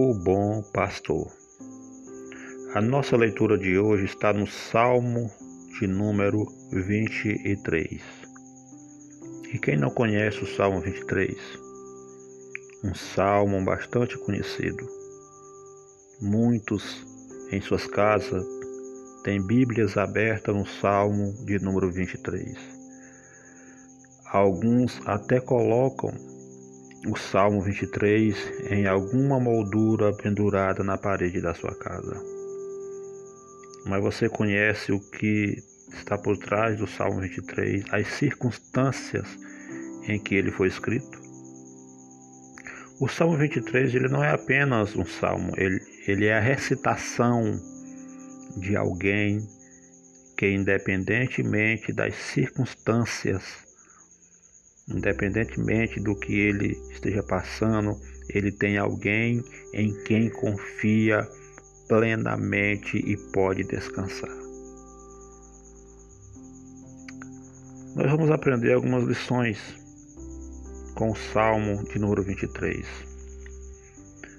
O bom pastor. A nossa leitura de hoje está no Salmo de número 23. E quem não conhece o Salmo 23? Um salmo bastante conhecido. Muitos em suas casas têm Bíblias abertas no Salmo de número 23. Alguns até colocam o Salmo 23 em alguma moldura pendurada na parede da sua casa. Mas você conhece o que está por trás do Salmo 23, as circunstâncias em que ele foi escrito? O Salmo 23 ele não é apenas um salmo, ele, ele é a recitação de alguém que, independentemente das circunstâncias, independentemente do que ele esteja passando, ele tem alguém em quem confia plenamente e pode descansar. Nós vamos aprender algumas lições com o Salmo de número 23.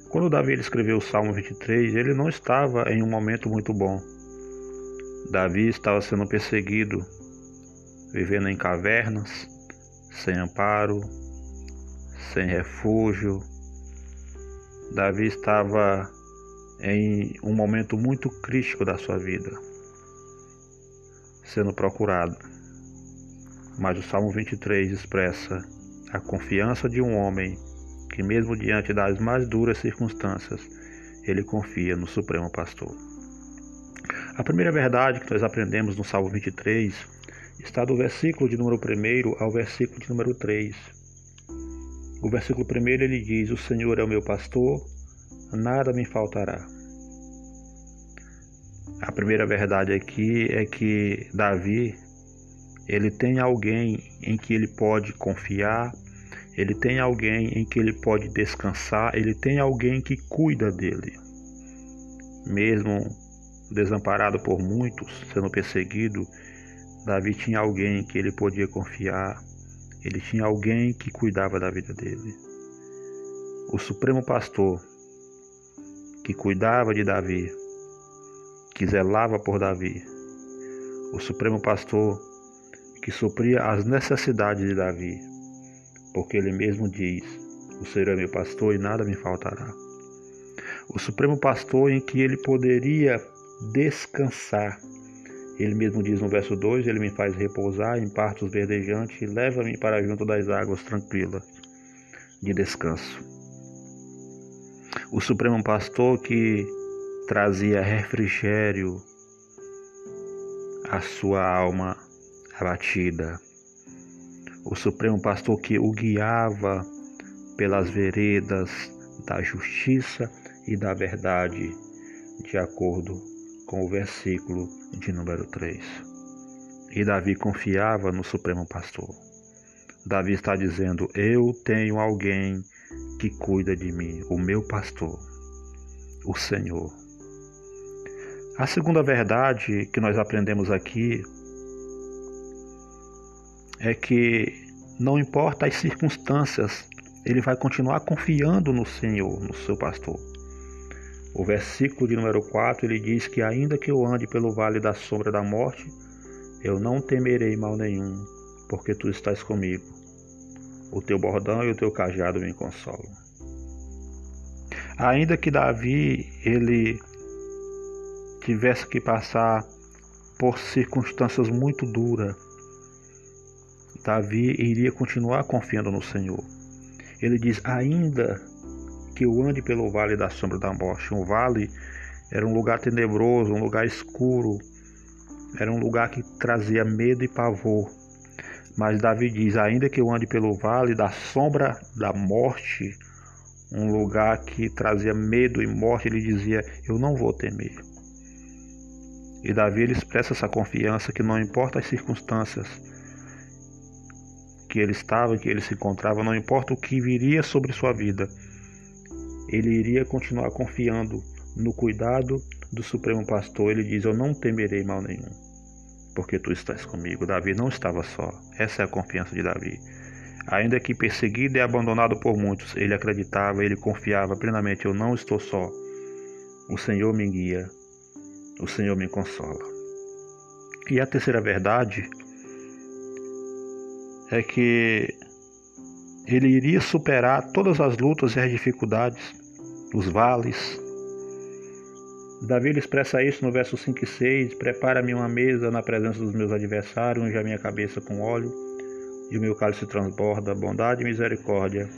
Quando Davi escreveu o Salmo 23, ele não estava em um momento muito bom. Davi estava sendo perseguido, vivendo em cavernas, sem amparo, sem refúgio. Davi estava em um momento muito crítico da sua vida, sendo procurado. Mas o Salmo 23 expressa a confiança de um homem que, mesmo diante das mais duras circunstâncias, ele confia no Supremo Pastor. A primeira verdade que nós aprendemos no Salmo 23 está do versículo de número 1 ao versículo de número 3. O versículo 1 ele diz: O Senhor é o meu pastor, nada me faltará. A primeira verdade aqui é que Davi ele tem alguém em que ele pode confiar, ele tem alguém em que ele pode descansar, ele tem alguém que cuida dele. Mesmo desamparado por muitos, sendo perseguido, Davi tinha alguém que ele podia confiar, ele tinha alguém que cuidava da vida dele. O supremo pastor que cuidava de Davi, que zelava por Davi, o supremo pastor que supria as necessidades de Davi, porque ele mesmo diz: O Senhor é meu pastor e nada me faltará. O supremo pastor em que ele poderia descansar ele mesmo diz no verso 2: Ele me faz repousar em partos verdejantes e leva-me para junto das águas tranquilas de descanso. O Supremo Pastor que trazia refrigério à sua alma abatida. O Supremo Pastor que o guiava pelas veredas da justiça e da verdade, de acordo com o versículo de número 3. E Davi confiava no Supremo Pastor. Davi está dizendo: Eu tenho alguém que cuida de mim, o meu pastor, o Senhor. A segunda verdade que nós aprendemos aqui é que não importa as circunstâncias, ele vai continuar confiando no Senhor, no seu pastor. O versículo de número 4 ele diz que ainda que eu ande pelo vale da sombra da morte, eu não temerei mal nenhum, porque tu estás comigo. O teu bordão e o teu cajado me consolam. Ainda que Davi ele tivesse que passar por circunstâncias muito duras, Davi iria continuar confiando no Senhor. Ele diz: ainda que eu ande pelo vale da sombra da morte. Um vale era um lugar tenebroso, um lugar escuro, era um lugar que trazia medo e pavor. Mas Davi diz: ainda que eu ande pelo vale da sombra da morte, um lugar que trazia medo e morte, ele dizia: eu não vou temer. E Davi ele expressa essa confiança que não importa as circunstâncias que ele estava, que ele se encontrava, não importa o que viria sobre sua vida, ele iria continuar confiando no cuidado do Supremo Pastor. Ele diz: Eu não temerei mal nenhum, porque tu estás comigo. Davi não estava só. Essa é a confiança de Davi. Ainda que perseguido e abandonado por muitos, ele acreditava, ele confiava plenamente: Eu não estou só. O Senhor me guia, o Senhor me consola. E a terceira verdade é que ele iria superar todas as lutas e as dificuldades, os vales. Davi expressa isso no verso 5 e 6: Prepara-me uma mesa na presença dos meus adversários, unge a minha cabeça com óleo, e o meu cálice transborda bondade e misericórdia.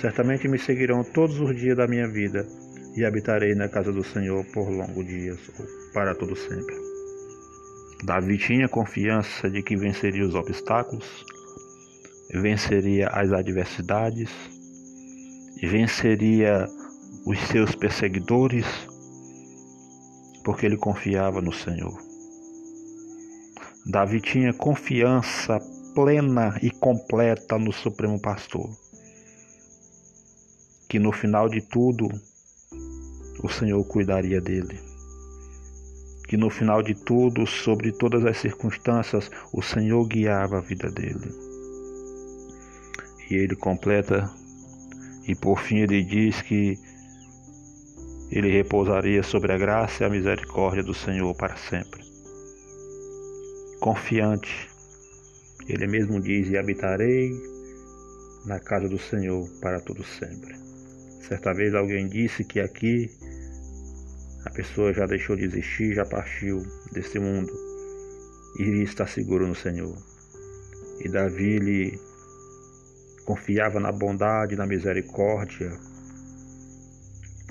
Certamente me seguirão todos os dias da minha vida, e habitarei na casa do Senhor por longos dias, para todo sempre. Davi tinha confiança de que venceria os obstáculos, venceria as adversidades, venceria os seus perseguidores, porque ele confiava no Senhor. Davi tinha confiança plena e completa no Supremo Pastor, que no final de tudo o Senhor cuidaria dele. Que no final de tudo, sobre todas as circunstâncias, o Senhor guiava a vida dele. E ele completa, e por fim ele diz que ele repousaria sobre a graça e a misericórdia do Senhor para sempre. Confiante, ele mesmo diz: E habitarei na casa do Senhor para todo sempre. Certa vez alguém disse que aqui a pessoa já deixou de existir, já partiu desse mundo e está seguro no Senhor. E Davi lhe confiava na bondade, na misericórdia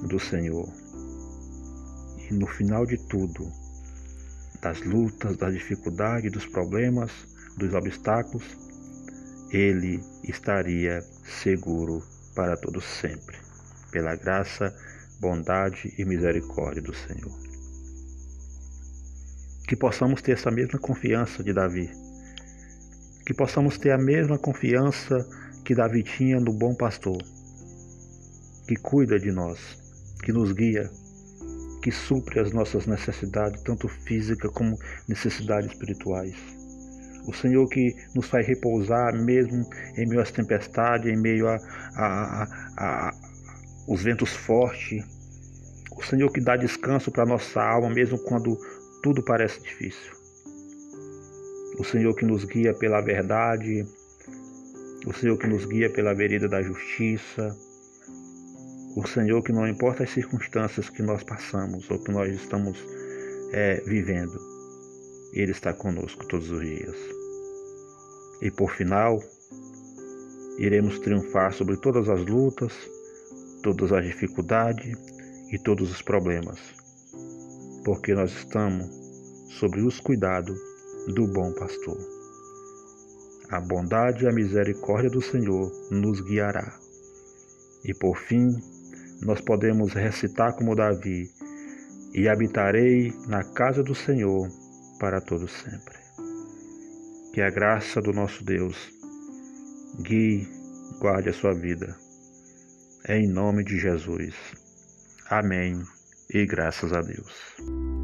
do Senhor. E no final de tudo, das lutas, das dificuldades, dos problemas, dos obstáculos, ele estaria seguro para todo sempre, pela graça bondade e misericórdia do Senhor. Que possamos ter essa mesma confiança de Davi. Que possamos ter a mesma confiança que Davi tinha no bom pastor, que cuida de nós, que nos guia, que supre as nossas necessidades, tanto físicas como necessidades espirituais. O Senhor que nos faz repousar mesmo em meio às tempestades, em meio a, a, a, a os ventos fortes. O Senhor que dá descanso para nossa alma, mesmo quando tudo parece difícil. O Senhor que nos guia pela verdade, o Senhor que nos guia pela vereda da justiça, o Senhor que não importa as circunstâncias que nós passamos ou que nós estamos é, vivendo, Ele está conosco todos os dias. E por final, iremos triunfar sobre todas as lutas, todas as dificuldades e todos os problemas, porque nós estamos sobre os cuidados do bom pastor. A bondade e a misericórdia do Senhor nos guiará. E por fim, nós podemos recitar como Davi: E habitarei na casa do Senhor para todo sempre. Que a graça do nosso Deus guie, guarde a sua vida em nome de Jesus. Amém e graças a Deus.